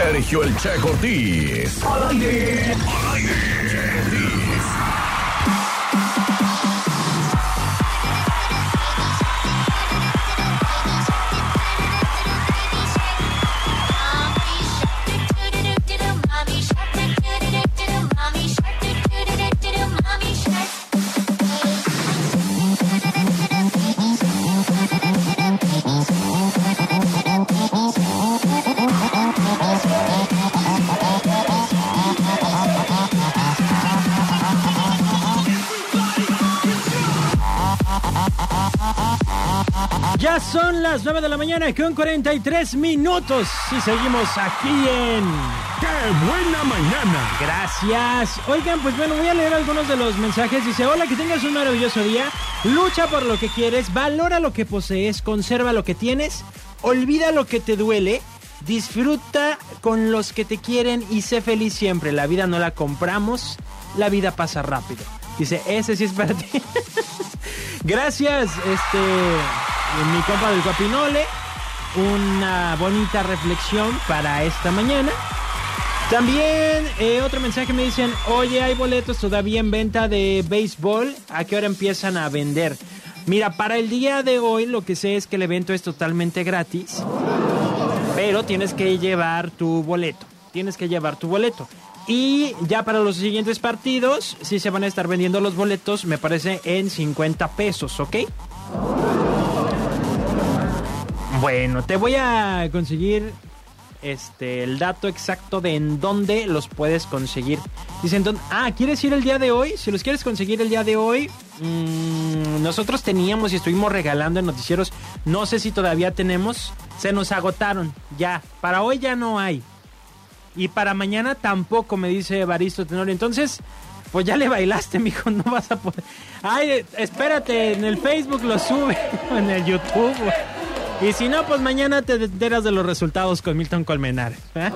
Sergio El Che aire. Ya son las 9 de la mañana con 43 minutos y seguimos aquí en... ¡Qué buena mañana! Gracias. Oigan, pues bueno, voy a leer algunos de los mensajes. Dice, hola, que tengas un maravilloso día. Lucha por lo que quieres, valora lo que posees, conserva lo que tienes, olvida lo que te duele, disfruta con los que te quieren y sé feliz siempre. La vida no la compramos, la vida pasa rápido. Dice, ese sí es para ti. Gracias, este, mi compa del Guapinole. Una bonita reflexión para esta mañana. También eh, otro mensaje me dicen, oye, hay boletos todavía en venta de béisbol, ¿a qué hora empiezan a vender? Mira, para el día de hoy lo que sé es que el evento es totalmente gratis, pero tienes que llevar tu boleto, tienes que llevar tu boleto. Y ya para los siguientes partidos, sí se van a estar vendiendo los boletos, me parece, en 50 pesos, ¿ok? Bueno, te voy a conseguir este el dato exacto de en dónde los puedes conseguir. Dicen, ah, ¿quieres ir el día de hoy? Si los quieres conseguir el día de hoy, mmm, nosotros teníamos y estuvimos regalando en noticieros. No sé si todavía tenemos. Se nos agotaron. Ya, para hoy ya no hay. Y para mañana tampoco, me dice Baristo Tenorio. Entonces, pues ya le bailaste, mijo, no vas a poder. Ay, espérate, en el Facebook lo sube, en el YouTube. Y si no, pues mañana te enteras de los resultados con Milton Colmenar. ¿eh?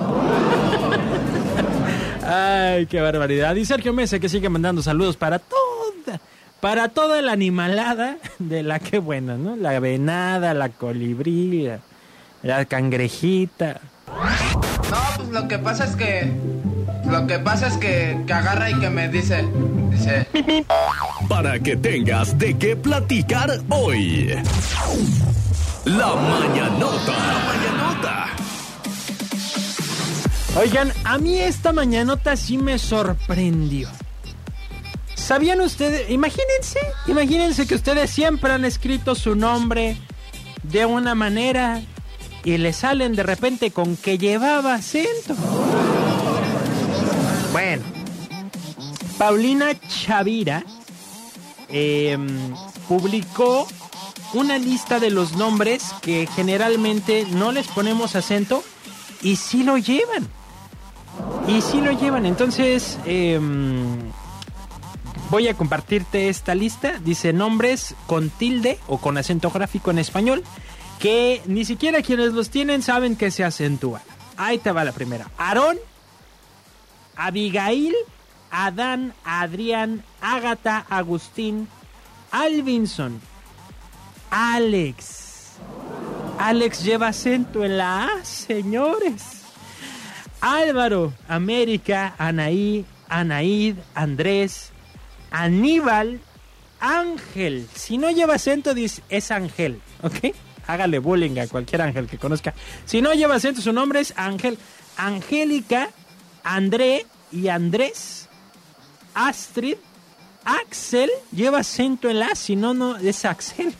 Ay, qué barbaridad. Y Sergio Mesa que sigue mandando saludos para toda, para toda la animalada de la que buena, ¿no? La venada, la colibrí, la, la cangrejita. No, pues lo que pasa es que. Lo que pasa es que, que agarra y que me dice. Dice. Para que tengas de qué platicar hoy. La mañanota. La mañanota. Oigan, a mí esta mañanota sí me sorprendió. ¿Sabían ustedes? Imagínense, imagínense que ustedes siempre han escrito su nombre de una manera y le salen de repente con que llevaba acento. Bueno, Paulina Chavira eh, publicó una lista de los nombres que generalmente no les ponemos acento y sí lo llevan. Y sí lo llevan. Entonces, eh, voy a compartirte esta lista. Dice nombres con tilde o con acento gráfico en español que ni siquiera quienes los tienen saben que se acentúan. Ahí te va la primera. Aarón, Abigail, Adán, Adrián, Ágata, Agustín, Alvinson, Alex. Alex lleva acento en la A, señores. Álvaro, América, Anaí, Anaíd, Andrés, Aníbal, Ángel. Si no lleva acento, es Ángel, ¿ok? Hágale bullying a cualquier ángel que conozca. Si no lleva acento, su nombre es Ángel. Angélica, André y Andrés. Astrid, Axel, lleva acento en la, si no, no es Axel.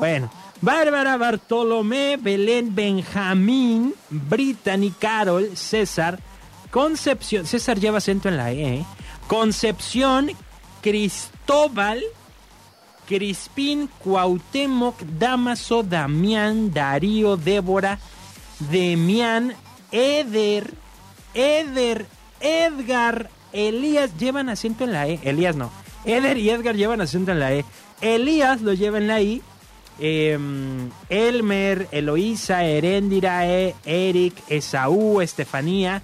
Bueno, Bárbara, Bartolomé, Belén, Benjamín, Brittany, Carol, César, Concepción, César lleva acento en la E, ¿eh? Concepción, Cristóbal, Crispín, Cuauhtémoc, Damaso, Damián, Darío, Débora, Demián, Eder, Eder, Edgar, Elías llevan acento en la E. Elías no. Eder y Edgar llevan acento en la E. Elías lo lleva en la I. Eh, Elmer, Eloísa, Heréndira, e, Eric, Esaú, Estefanía,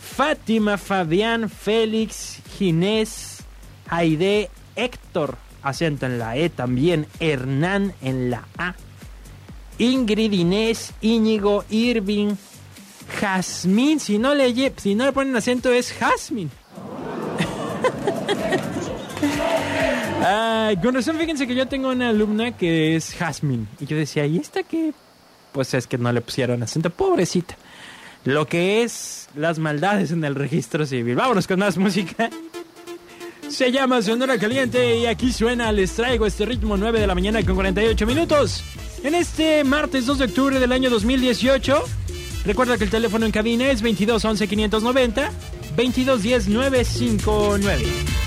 Fátima, Fabián, Félix, Ginés, Aide, Héctor, acento en la E también, Hernán en la A, Ingrid, Inés, Íñigo, Irving, Jazmín. Si no le, si no le ponen acento es Jazmín. Ay, con razón, fíjense que yo tengo una alumna que es Jazmín. Y yo decía, ¿y esta qué? Pues es que no le pusieron acento. Pobrecita. Lo que es las maldades en el registro civil. Vámonos con más música. Se llama Sonora Caliente y aquí suena, les traigo este ritmo 9 de la mañana con 48 minutos. En este martes 2 de octubre del año 2018, recuerda que el teléfono en cabina es 22 11 590 22 10 959.